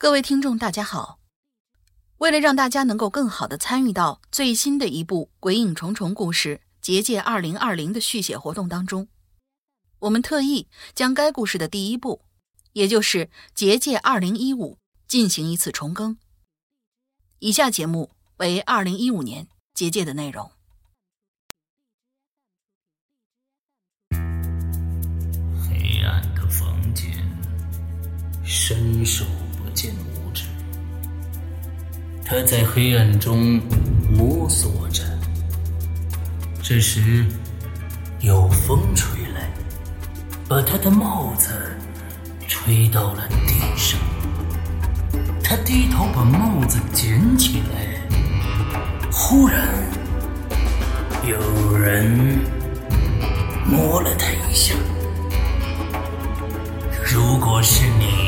各位听众，大家好。为了让大家能够更好的参与到最新的一部《鬼影重重》故事《结界二零二零》的续写活动当中，我们特意将该故事的第一部，也就是《结界二零一五》进行一次重更。以下节目为二零一五年《结界》的内容。黑暗的房间，伸手。见五指，他在黑暗中摸索着。这时，有风吹来，把他的帽子吹到了地上。他低头把帽子捡起来，忽然有人摸了他一下。如果是你。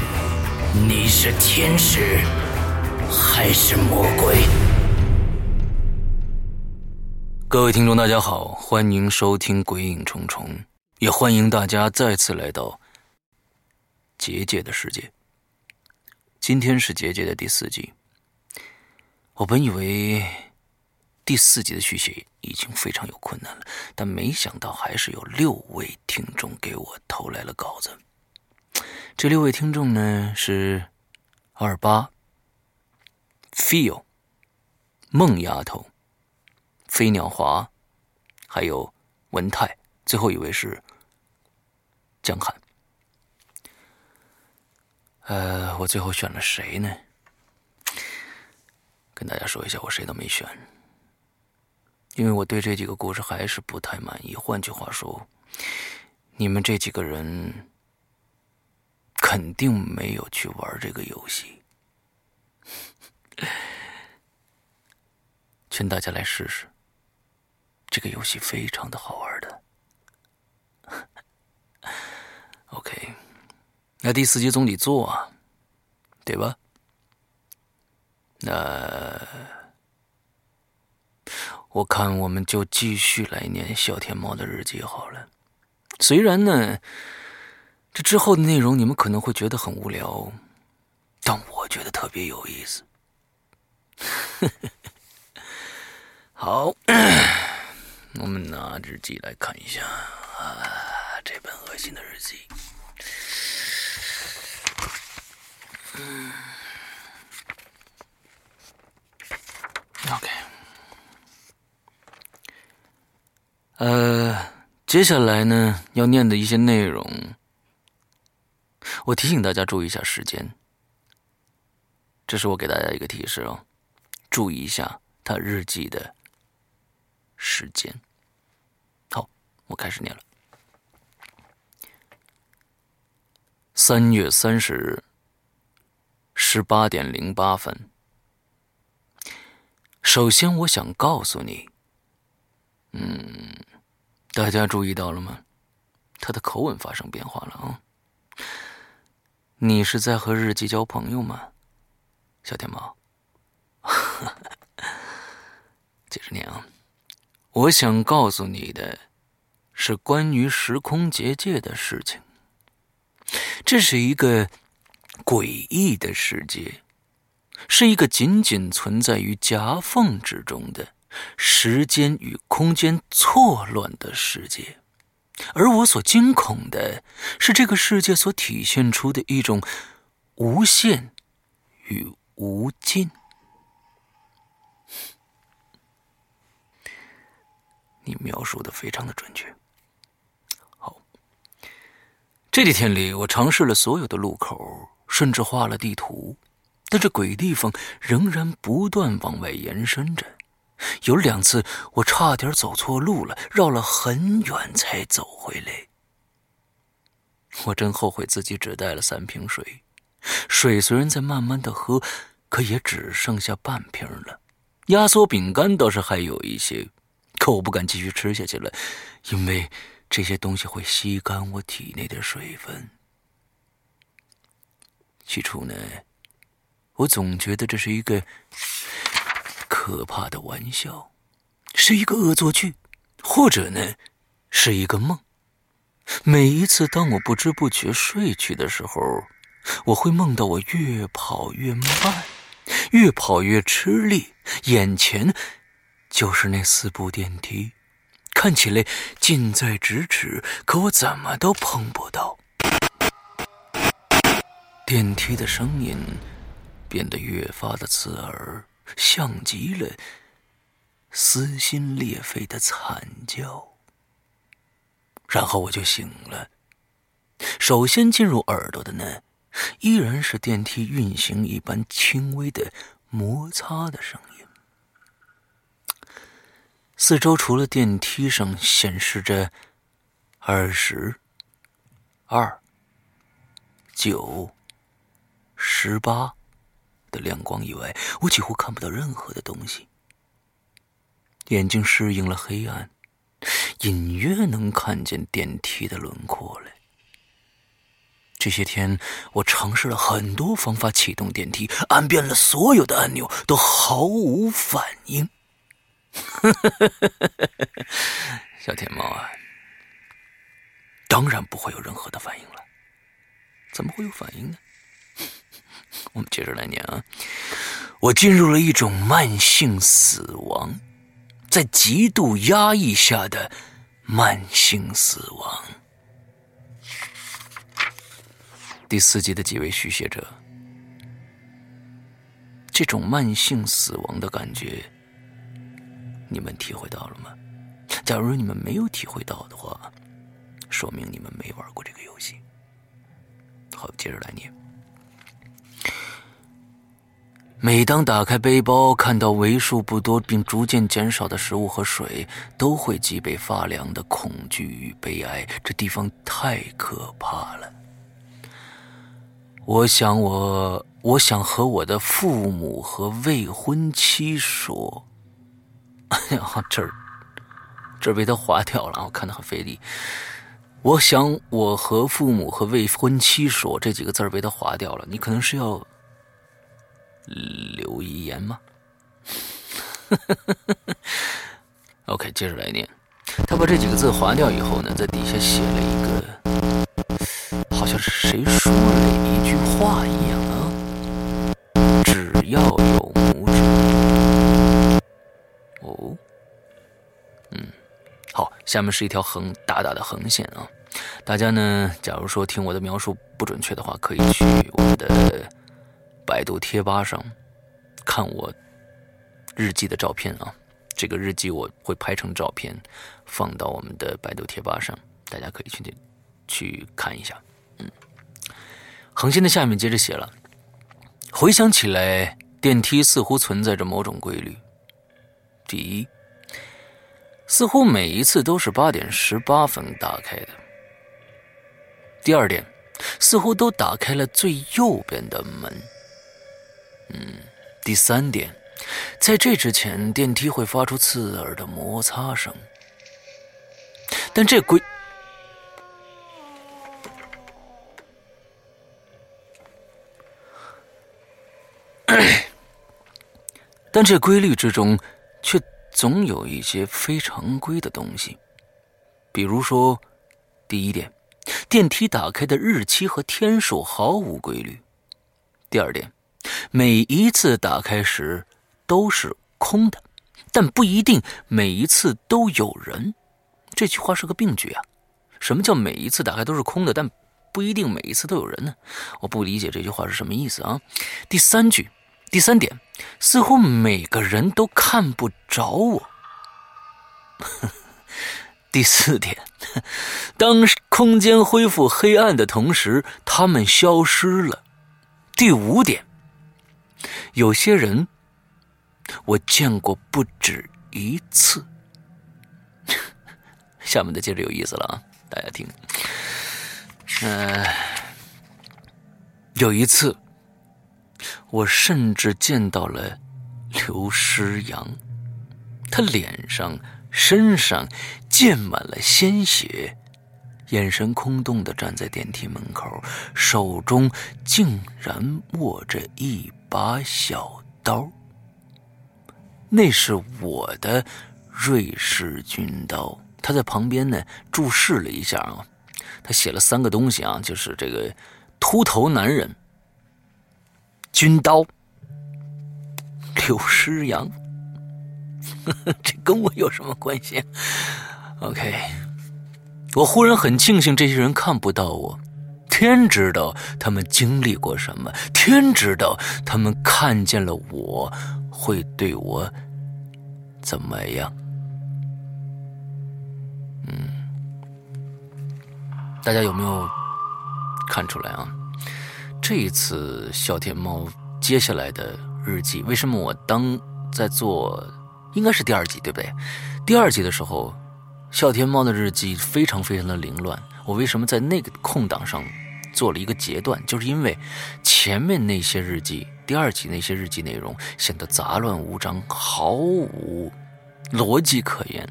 你是天使还是魔鬼？各位听众，大家好，欢迎收听《鬼影重重》，也欢迎大家再次来到结界的世界。今天是结界的第四集。我本以为第四集的续写已经非常有困难了，但没想到还是有六位听众给我投来了稿子。这六位听众呢是二八、feel、梦丫头、飞鸟华，还有文泰，最后一位是江汉。呃，我最后选了谁呢？跟大家说一下，我谁都没选，因为我对这几个故事还是不太满意。换句话说，你们这几个人。肯定没有去玩这个游戏，劝大家来试试。这个游戏非常的好玩的。OK，那第四集总得做啊，对吧？那我看我们就继续来念小天猫的日记好了。虽然呢。这之后的内容你们可能会觉得很无聊，但我觉得特别有意思。好，我们拿日记来看一下啊，这本恶心的日记。OK，呃，接下来呢要念的一些内容。我提醒大家注意一下时间，这是我给大家一个提示哦，注意一下他日记的时间。好，我开始念了。三月三十日十八点零八分。首先，我想告诉你，嗯，大家注意到了吗？他的口吻发生变化了啊。你是在和日记交朋友吗，小天猫？接着念啊！我想告诉你的，是关于时空结界的事情。这是一个诡异的世界，是一个仅仅存在于夹缝之中的时间与空间错乱的世界。而我所惊恐的是，这个世界所体现出的一种无限与无尽。你描述的非常的准确。好，这几天里，我尝试了所有的路口，甚至画了地图，但这鬼地方仍然不断往外延伸着。有两次，我差点走错路了，绕了很远才走回来。我真后悔自己只带了三瓶水，水虽然在慢慢的喝，可也只剩下半瓶了。压缩饼干倒是还有一些，可我不敢继续吃下去了，因为这些东西会吸干我体内的水分。起初呢，我总觉得这是一个可怕的玩笑，是一个恶作剧，或者呢，是一个梦。每一次当我不知不觉睡去的时候，我会梦到我越跑越慢，越跑越吃力，眼前就是那四部电梯，看起来近在咫尺，可我怎么都碰不到。电梯的声音变得越发的刺耳，像极了撕心裂肺的惨叫。然后我就醒了。首先进入耳朵的呢，依然是电梯运行一般轻微的摩擦的声音。四周除了电梯上显示着二十、二、九、十八的亮光以外，我几乎看不到任何的东西。眼睛适应了黑暗。隐约能看见电梯的轮廓了。这些天，我尝试了很多方法启动电梯，按遍了所有的按钮，都毫无反应。小天猫啊，当然不会有任何的反应了。怎么会有反应呢？我们接着来念啊。我进入了一种慢性死亡。在极度压抑下的慢性死亡。第四集的几位续写者，这种慢性死亡的感觉，你们体会到了吗？假如你们没有体会到的话，说明你们没玩过这个游戏。好，接着来念。每当打开背包，看到为数不多并逐渐减少的食物和水，都会脊背发凉的恐惧与悲哀。这地方太可怕了。我想，我我想和我的父母和未婚妻说。哎呀，这儿这儿被他划掉了，我看的很费力。我想我和父母和未婚妻说这几个字儿被他划掉了。你可能是要。留遗言吗？OK，接着来念。他把这几个字划掉以后呢，在底下写了一个，好像是谁说了一句话一样啊。只要有拇指。哦，嗯，好，下面是一条横大大的横线啊。大家呢，假如说听我的描述不准确的话，可以去我们的。百度贴吧上看我日记的照片啊，这个日记我会拍成照片放到我们的百度贴吧上，大家可以去去看一下。嗯，恒星的下面接着写了，回想起来，电梯似乎存在着某种规律。第一，似乎每一次都是八点十八分打开的。第二点，似乎都打开了最右边的门。嗯，第三点，在这之前，电梯会发出刺耳的摩擦声，但这规，但这规律之中，却总有一些非常规的东西，比如说，第一点，电梯打开的日期和天数毫无规律；第二点。每一次打开时都是空的，但不一定每一次都有人。这句话是个病句啊！什么叫每一次打开都是空的，但不一定每一次都有人呢？我不理解这句话是什么意思啊！第三句，第三点，似乎每个人都看不着我。第四点，当空间恢复黑暗的同时，他们消失了。第五点。有些人，我见过不止一次。下面的接着有意思了啊，大家听。嗯，有一次，我甚至见到了刘诗阳，他脸上、身上溅满了鲜血，眼神空洞的站在电梯门口，手中竟然握着一把小刀。那是我的瑞士军刀。他在旁边呢注视了一下啊，他写了三个东西啊，就是这个秃头男人、军刀、刘诗阳，这跟我有什么关系？OK，我忽然很庆幸这些人看不到我，天知道他们经历过什么，天知道他们看见了我会对我怎么样。嗯大家有没有看出来啊？这一次小天猫接下来的日记，为什么我当在做，应该是第二集对不对？第二集的时候，小天猫的日记非常非常的凌乱。我为什么在那个空档上做了一个截断？就是因为前面那些日记，第二集那些日记内容显得杂乱无章，毫无逻辑可言。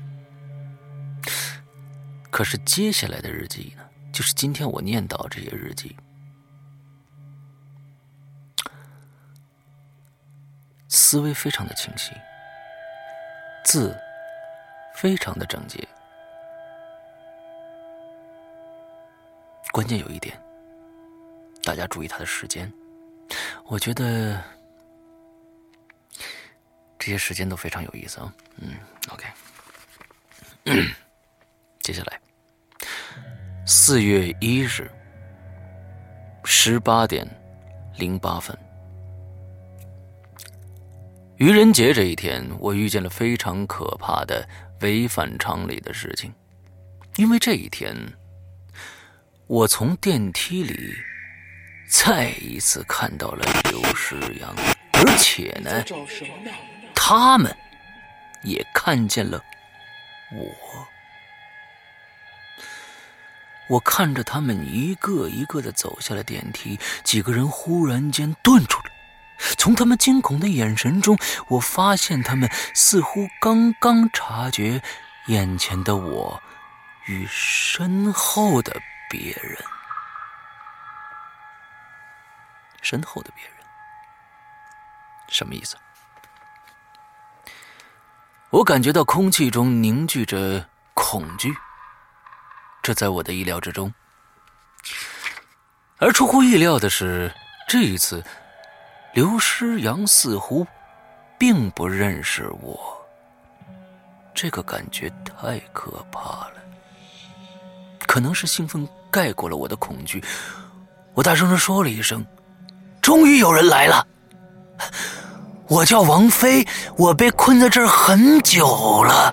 可是接下来的日记呢？就是今天我念叨这些日记，思维非常的清晰，字非常的整洁，关键有一点，大家注意他的时间，我觉得这些时间都非常有意思啊。嗯，OK，接下来。四月一日，十八点零八分，愚人节这一天，我遇见了非常可怕的违反常理的事情。因为这一天，我从电梯里再一次看到了刘诗阳，而且呢，他们也看见了我。我看着他们一个一个的走下了电梯，几个人忽然间顿住了。从他们惊恐的眼神中，我发现他们似乎刚刚察觉眼前的我与身后的别人。身后的别人什么意思？我感觉到空气中凝聚着恐惧。这在我的意料之中，而出乎意料的是，这一次刘诗阳似乎并不认识我。这个感觉太可怕了，可能是兴奋盖过了我的恐惧。我大声的说了一声：“终于有人来了！”我叫王菲，我被困在这儿很久了。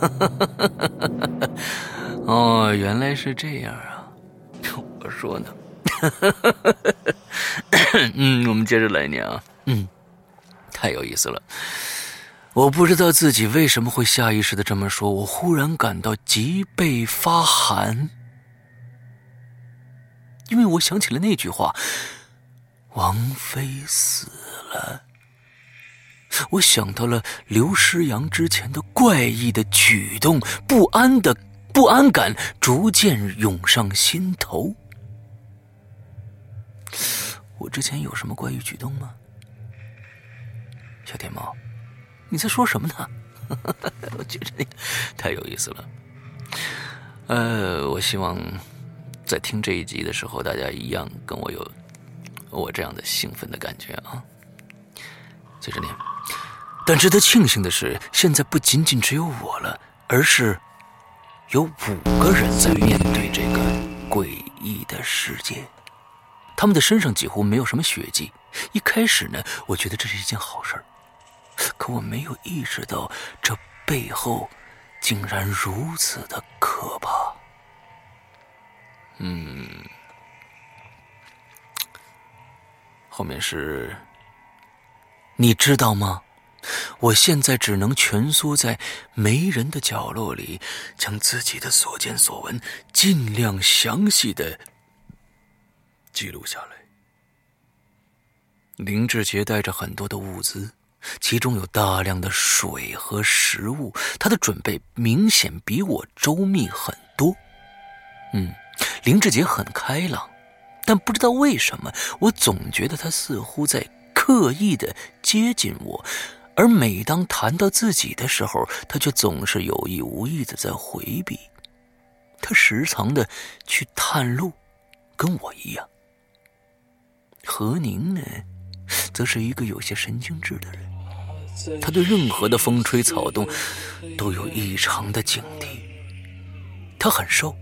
哦，原来是这样啊！我说呢，嗯，我们接着来念啊，嗯，太有意思了。我不知道自己为什么会下意识的这么说，我忽然感到脊背发寒，因为我想起了那句话：“王菲死了。”我想到了刘诗阳之前的怪异的举动，不安的不安感逐渐涌上心头。我之前有什么怪异举动吗？小天猫，你在说什么呢？我觉得太有意思了。呃，我希望在听这一集的时候，大家一样跟我有我这样的兴奋的感觉啊。接着念。但值得庆幸的是，现在不仅仅只有我了，而是有五个人在面对这个诡异的世界。他们的身上几乎没有什么血迹。一开始呢，我觉得这是一件好事可我没有意识到这背后竟然如此的可怕。嗯，后面是，你知道吗？我现在只能蜷缩在没人的角落里，将自己的所见所闻尽量详细的记录下来。林志杰带着很多的物资，其中有大量的水和食物，他的准备明显比我周密很多。嗯，林志杰很开朗，但不知道为什么，我总觉得他似乎在刻意的接近我。而每当谈到自己的时候，他却总是有意无意的在回避。他时常的去探路，跟我一样。何宁呢，则是一个有些神经质的人，他对任何的风吹草动都有异常的警惕。他很瘦，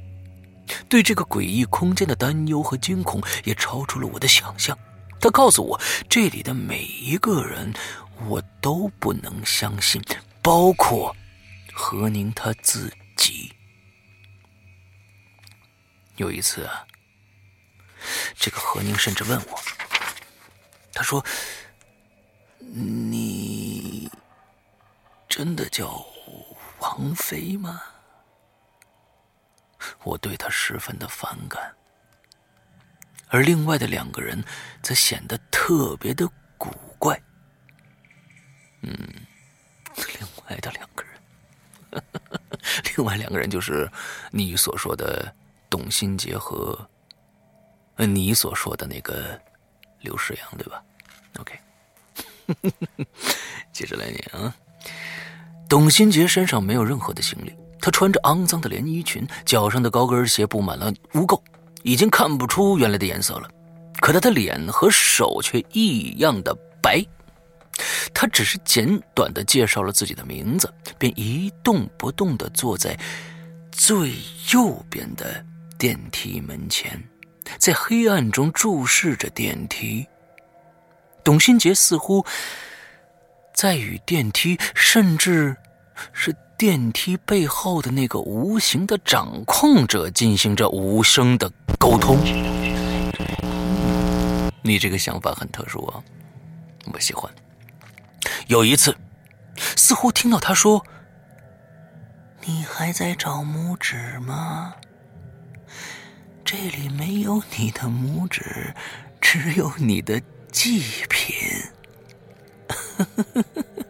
对这个诡异空间的担忧和惊恐也超出了我的想象。他告诉我，这里的每一个人。我都不能相信，包括何宁他自己。有一次啊，这个何宁甚至问我：“他说，你真的叫王菲吗？”我对他十分的反感，而另外的两个人则显得特别的古怪。嗯，另外的两个人，另外两个人就是你所说的董新杰和你所说的那个刘世阳，对吧？OK，接着来念啊。董新杰身上没有任何的行李，他穿着肮脏的连衣裙，脚上的高跟鞋布满了污垢，已经看不出原来的颜色了。可他的脸和手却异样的白。他只是简短的介绍了自己的名字，便一动不动的坐在最右边的电梯门前，在黑暗中注视着电梯。董新杰似乎在与电梯，甚至是电梯背后的那个无形的掌控者进行着无声的沟通。你这个想法很特殊啊，我喜欢。有一次，似乎听到他说：“你还在找拇指吗？这里没有你的拇指，只有你的祭品。”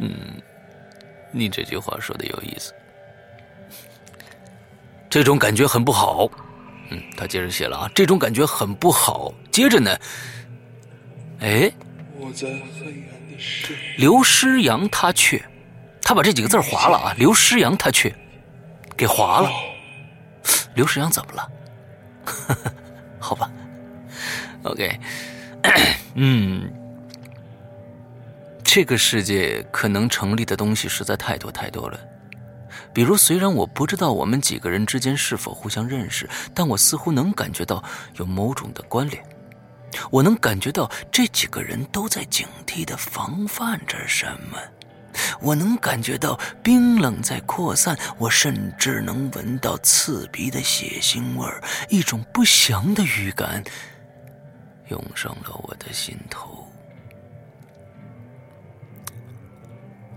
嗯，你这句话说的有意思，这种感觉很不好。嗯，他接着写了啊，这种感觉很不好。接着呢。哎，刘诗阳他却，他把这几个字划了啊！刘诗阳他却给划了。刘诗阳怎么了？好吧，OK，嗯，这个世界可能成立的东西实在太多太多了。比如，虽然我不知道我们几个人之间是否互相认识，但我似乎能感觉到有某种的关联。我能感觉到这几个人都在警惕的防范着什么，我能感觉到冰冷在扩散，我甚至能闻到刺鼻的血腥味儿，一种不祥的预感涌上了我的心头。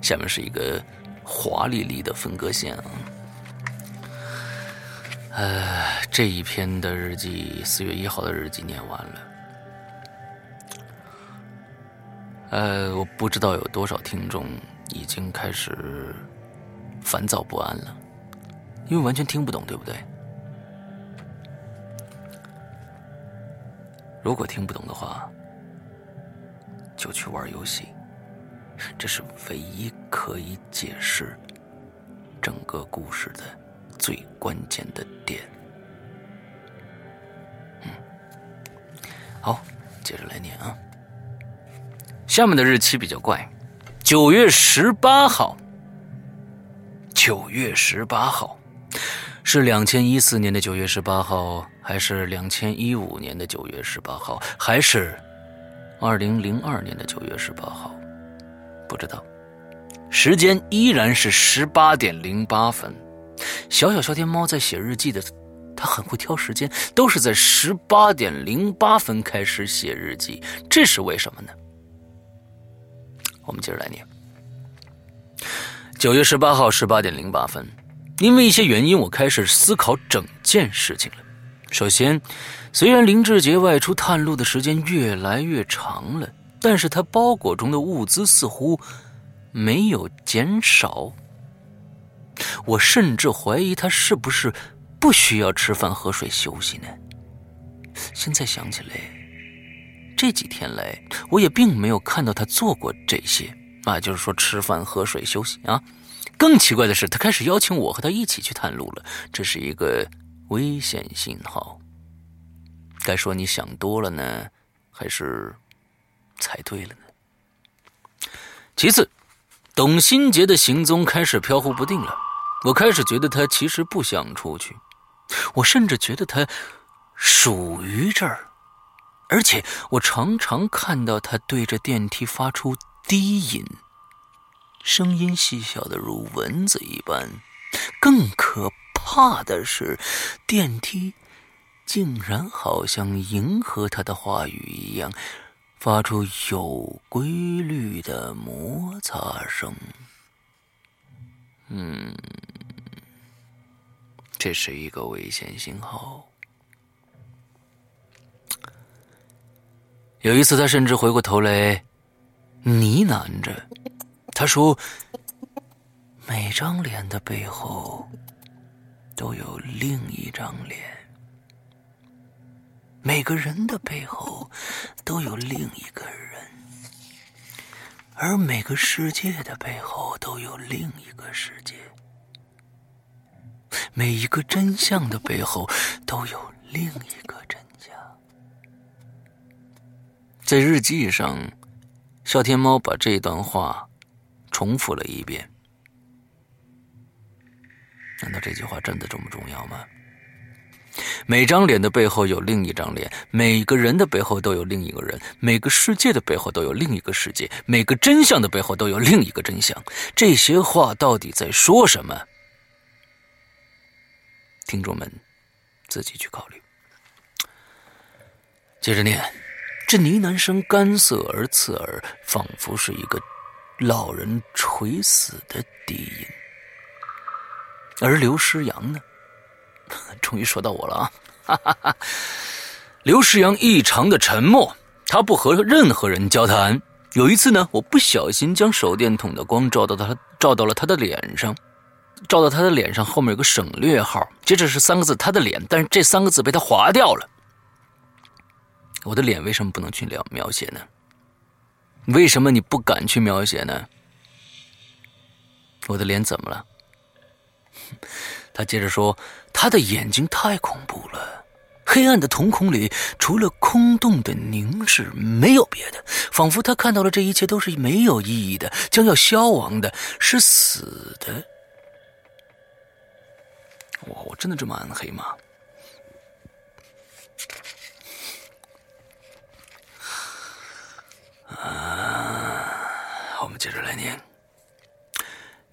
下面是一个华丽丽的分割线啊，呃，这一篇的日记，四月一号的日记念完了。呃，我不知道有多少听众已经开始烦躁不安了，因为完全听不懂，对不对？如果听不懂的话，就去玩游戏，这是唯一可以解释整个故事的最关键的点。嗯，好，接着来念啊。下面的日期比较怪，九月十八号。九月十八号，是两千一四年的九月十八号，还是两千一五年的九月十八号，还是二零零二年的九月十八号？不知道。时间依然是十八点零八分。小小小天猫在写日记的他很会挑时间，都是在十八点零八分开始写日记，这是为什么呢？我们接着来念。九月十八号十八点零八分，因为一些原因，我开始思考整件事情了。首先，虽然林志杰外出探路的时间越来越长了，但是他包裹中的物资似乎没有减少。我甚至怀疑他是不是不需要吃饭、喝水、休息呢？现在想起来，这几天来我也并没有看到他做过这些啊，就是说吃饭、喝水、休息啊。更奇怪的是，他开始邀请我和他一起去探路了，这是一个危险信号。该说你想多了呢，还是猜对了呢？其次，董新杰的行踪开始飘忽不定了。我开始觉得他其实不想出去，我甚至觉得他属于这儿，而且我常常看到他对着电梯发出低吟，声音细小的如蚊子一般。更可怕的是，电梯竟然好像迎合他的话语一样，发出有规律的摩擦声。嗯，这是一个危险信号。有一次，他甚至回过头来呢喃着：“他说，每张脸的背后都有另一张脸，每个人的背后都有另一个人。”而每个世界的背后都有另一个世界，每一个真相的背后都有另一个真相。在日记上，笑天猫把这段话重复了一遍。难道这句话真的这么重要吗？每张脸的背后有另一张脸，每个人的背后都有另一个人，每个世界的背后都有另一个世界，每个真相的背后都有另一个真相。这些话到底在说什么？听众们自己去考虑。接着念，这呢喃声干涩而刺耳，仿佛是一个老人垂死的低音。而刘诗阳呢？终于说到我了啊！哈哈哈。刘世阳异常的沉默，他不和任何人交谈。有一次呢，我不小心将手电筒的光照到他，照到了他的脸上，照到他的脸上后面有个省略号，接着是三个字“他的脸”，但是这三个字被他划掉了。我的脸为什么不能去描描写呢？为什么你不敢去描写呢？我的脸怎么了？他接着说：“他的眼睛太恐怖了，黑暗的瞳孔里除了空洞的凝视，没有别的，仿佛他看到了这一切都是没有意义的，将要消亡的，是死的。”我我真的这么暗黑吗？啊，我们接着来念，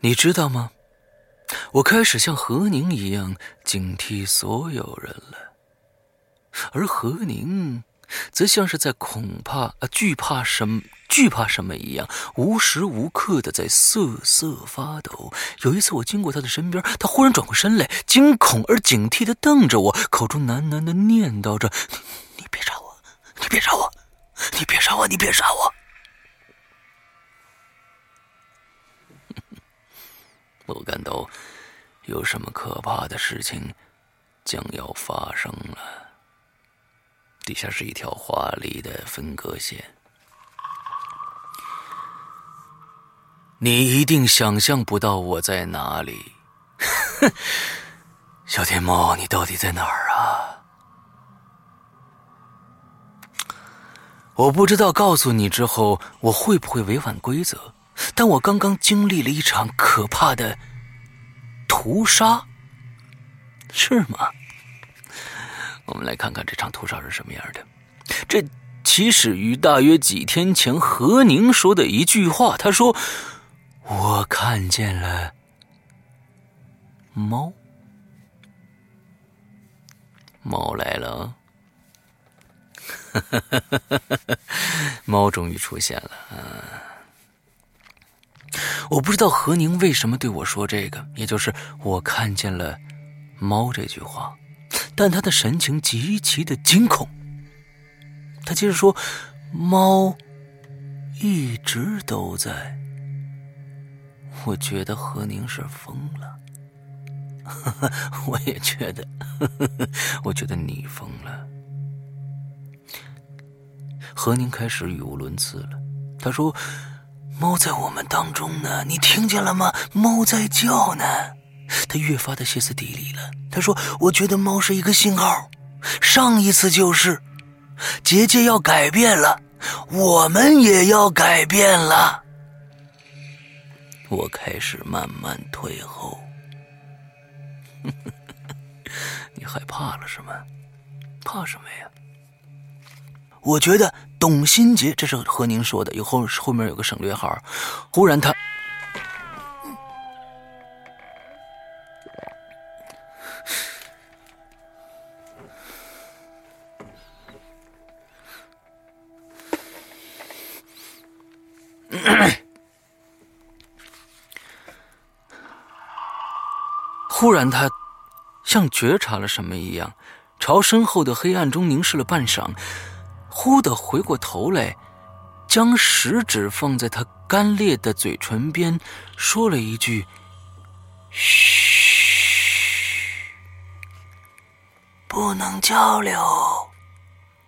你知道吗？我开始像何宁一样警惕所有人了，而何宁则像是在恐怕、惧怕什么、惧怕什么一样，无时无刻的在瑟瑟发抖。有一次，我经过他的身边，他忽然转过身来，惊恐而警惕的瞪着我，口中喃喃的念叨着：“你别杀我，你别杀我，你别杀我，你别杀。”我我感到。有什么可怕的事情将要发生了？底下是一条华丽的分割线。你一定想象不到我在哪里，小天猫，你到底在哪儿啊？我不知道告诉你之后我会不会违反规则，但我刚刚经历了一场可怕的。屠杀是吗？我们来看看这场屠杀是什么样的。这起始于大约几天前何宁说的一句话。他说：“我看见了猫。”猫来了，猫终于出现了。我不知道何宁为什么对我说这个，也就是我看见了猫这句话，但他的神情极其的惊恐。他接着说：“猫一直都在。”我觉得何宁是疯了。我也觉得，我觉得你疯了。何宁开始语无伦次了。他说：“猫在我们当中呢，你听见了吗？猫在叫呢。”他越发的歇斯底里了。他说：“我觉得猫是一个信号，上一次就是，结界要改变了，我们也要改变了。”我开始慢慢退后。你害怕了是吗？怕什么呀？我觉得董新杰，这是和您说的，以后后面有个省略号。忽然他，忽然他。像觉察了什么一样，朝身后的黑暗中凝视了半晌，忽地回过头来，将食指放在他干裂的嘴唇边，说了一句：“嘘，不能交流，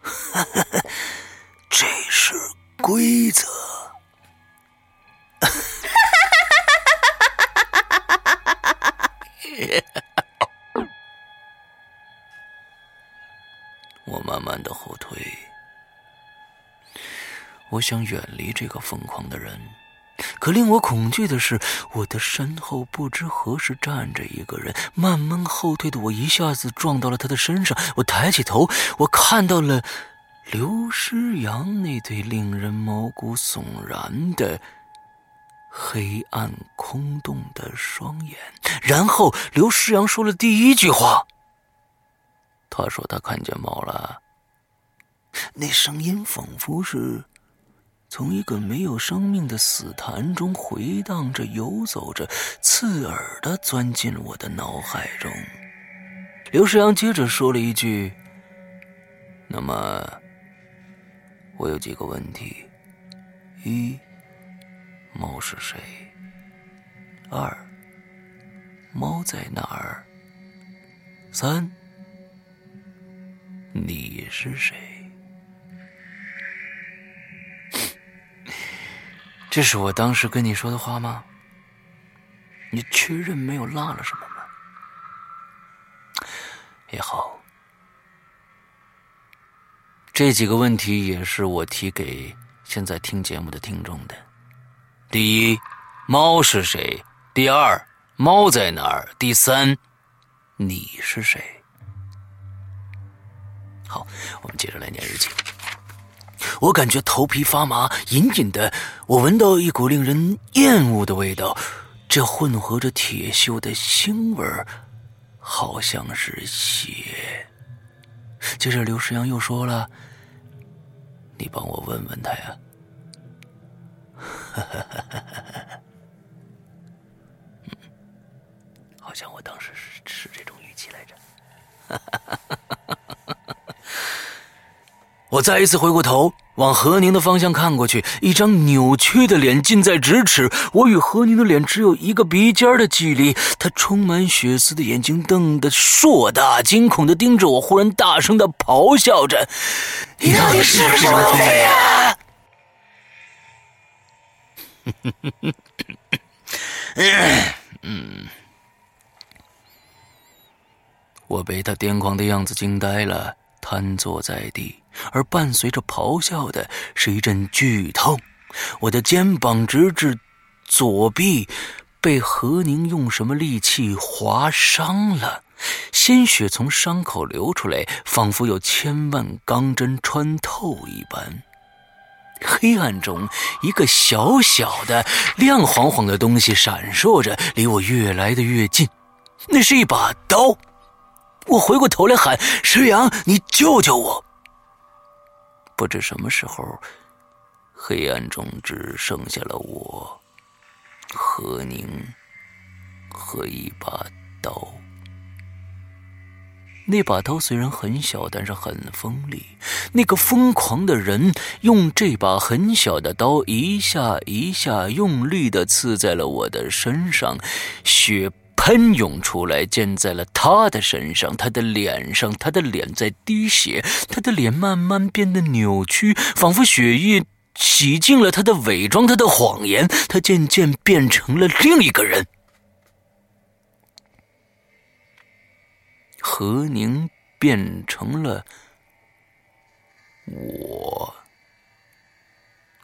这是规则。”我慢慢的后退，我想远离这个疯狂的人，可令我恐惧的是，我的身后不知何时站着一个人。慢慢后退的我一下子撞到了他的身上，我抬起头，我看到了刘诗阳那对令人毛骨悚然的黑暗空洞的双眼。然后刘诗阳说了第一句话。他说他看见猫了，那声音仿佛是从一个没有生命的死潭中回荡着、游走着，刺耳的钻进我的脑海中。刘世阳接着说了一句：“那么，我有几个问题：一，猫是谁？二，猫在哪儿？三。”你是谁？这是我当时跟你说的话吗？你确认没有落了什么吗？也好，这几个问题也是我提给现在听节目的听众的。第一，猫是谁？第二，猫在哪儿？第三，你是谁？好，我们接着来念日记。我感觉头皮发麻，隐隐的，我闻到一股令人厌恶的味道，这混合着铁锈的腥味，好像是血。接着刘世阳又说了：“你帮我问问他呀。”哈哈哈哈哈！好像我当时是是这种语气来着。哈哈哈哈哈！我再一次回过头，往何宁的方向看过去，一张扭曲的脸近在咫尺。我与何宁的脸只有一个鼻尖的距离。他充满血丝的眼睛瞪得硕大，惊恐的盯着我，忽然大声的咆哮着：“你到底是什么鬼呀？” 嗯，我被他癫狂的样子惊呆了，瘫坐在地。而伴随着咆哮的是一阵剧痛，我的肩膀直至左臂被何宁用什么利器划伤了，鲜血从伤口流出来，仿佛有千万钢针穿透一般。黑暗中，一个小小的、亮晃晃的东西闪烁着，离我越来的越近，那是一把刀。我回过头来喊：“石阳，你救救我！”不知什么时候，黑暗中只剩下了我、何宁和一把刀。那把刀虽然很小，但是很锋利。那个疯狂的人用这把很小的刀，一下一下用力的刺在了我的身上，血喷涌出来，溅在了他的身上，他的脸上，他的脸在滴血，他的脸慢慢变得扭曲，仿佛血液洗净了他的伪装，他的谎言，他渐渐变成了另一个人。何宁变成了我，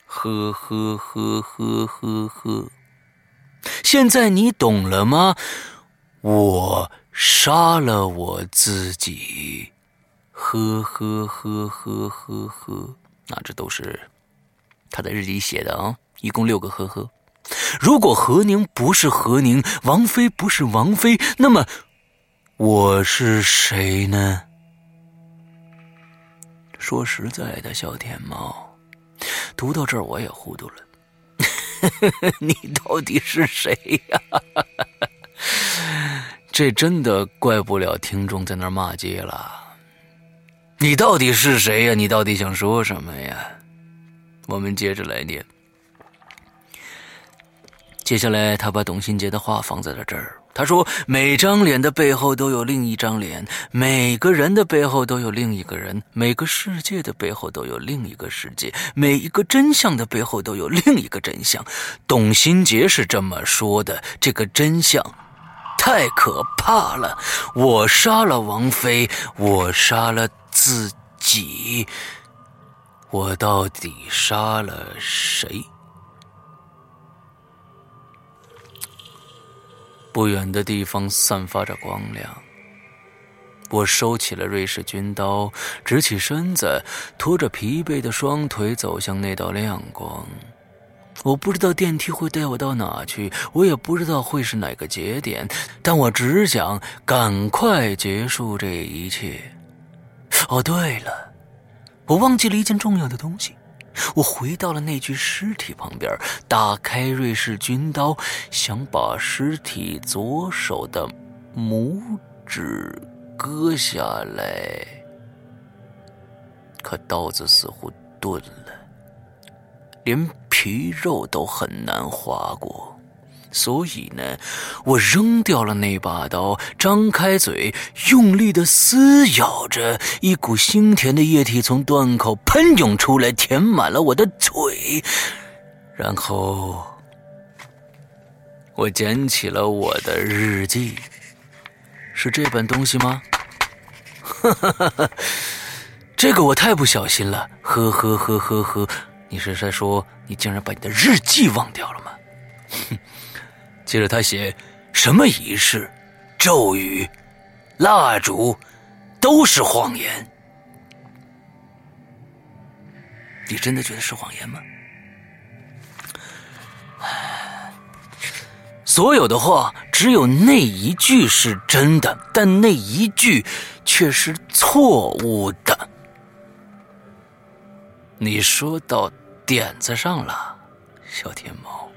呵呵呵呵呵呵。现在你懂了吗？我杀了我自己，呵呵呵呵呵呵。那这都是他的日记写的啊，一共六个呵呵。如果何宁不是何宁，王妃不是王妃，那么。我是谁呢？说实在的，小天猫，读到这儿我也糊涂了。你到底是谁呀？这真的怪不了听众在那骂街了。你到底是谁呀？你到底想说什么呀？我们接着来念。接下来，他把董新杰的话放在了这儿。他说：“每张脸的背后都有另一张脸，每个人的背后都有另一个人，每个世界的背后都有另一个世界，每一个真相的背后都有另一个真相。”董新杰是这么说的。这个真相太可怕了。我杀了王菲，我杀了自己，我到底杀了谁？不远的地方散发着光亮。我收起了瑞士军刀，直起身子，拖着疲惫的双腿走向那道亮光。我不知道电梯会带我到哪去，我也不知道会是哪个节点，但我只想赶快结束这一切。哦，对了，我忘记了一件重要的东西。我回到了那具尸体旁边，打开瑞士军刀，想把尸体左手的拇指割下来，可刀子似乎钝了，连皮肉都很难划过。所以呢，我扔掉了那把刀，张开嘴，用力的撕咬着，一股腥甜的液体从断口喷涌出来，填满了我的嘴。然后，我捡起了我的日记，是这本东西吗？哈哈哈哈这个我太不小心了，呵呵呵呵呵，你是在说你竟然把你的日记忘掉了吗？哼。接着他写，什么仪式、咒语、蜡烛，都是谎言。你真的觉得是谎言吗？所有的话，只有那一句是真的，但那一句却是错误的。你说到点子上了，小天猫。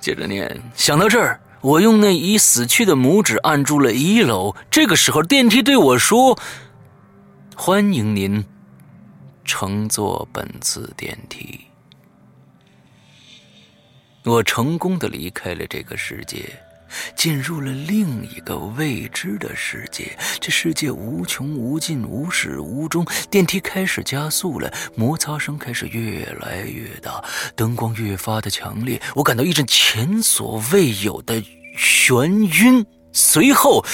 接着念，想到这儿，我用那已死去的拇指按住了一楼。这个时候，电梯对我说：“欢迎您乘坐本次电梯。”我成功的离开了这个世界。进入了另一个未知的世界，这世界无穷无尽，无始无终。电梯开始加速了，摩擦声开始越来越大，灯光越发的强烈。我感到一阵前所未有的眩晕，随后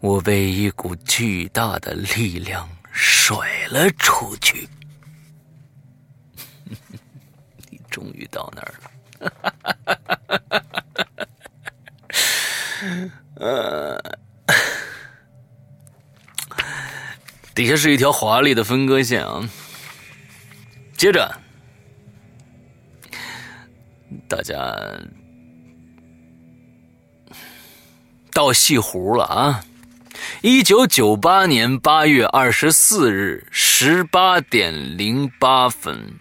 我被一股巨大的力量甩了出去。你 终于到那儿了。呃，底下是一条华丽的分割线啊。接着，大家到西湖了啊！一九九八年八月二十四日十八点零八分。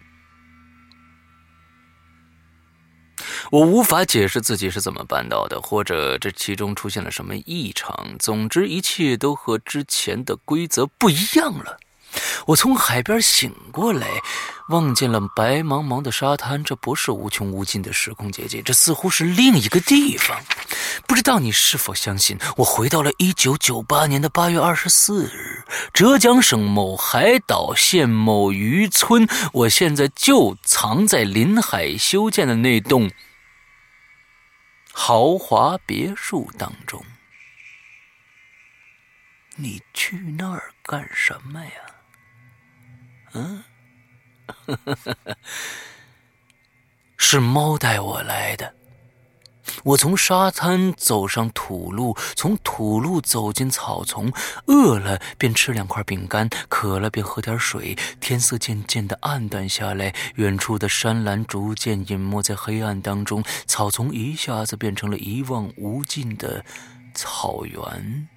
我无法解释自己是怎么办到的，或者这其中出现了什么异常。总之，一切都和之前的规则不一样了。我从海边醒过来，望见了白茫茫的沙滩。这不是无穷无尽的时空结界，这似乎是另一个地方。不知道你是否相信，我回到了一九九八年的八月二十四日，浙江省某海岛县某渔村。我现在就藏在临海修建的那栋豪华别墅当中。你去那儿干什么呀？嗯，是猫带我来的。我从沙滩走上土路，从土路走进草丛。饿了便吃两块饼干，渴了便喝点水。天色渐渐的暗淡下来，远处的山岚逐渐隐没在黑暗当中，草丛一下子变成了一望无尽的草原。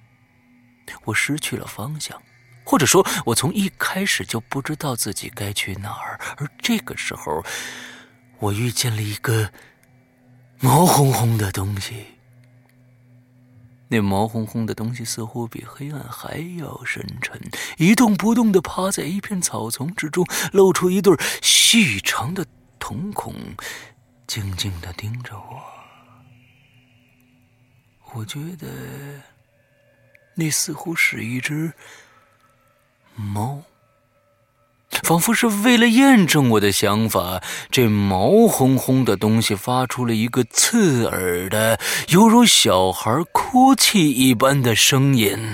我失去了方向。或者说，我从一开始就不知道自己该去哪儿。而这个时候，我遇见了一个毛烘烘的东西。那毛烘烘的东西似乎比黑暗还要深沉，一动不动的趴在一片草丛之中，露出一对细长的瞳孔，静静的盯着我。我觉得，那似乎是一只。猫，仿佛是为了验证我的想法，这毛烘烘的东西发出了一个刺耳的、犹如小孩哭泣一般的声音。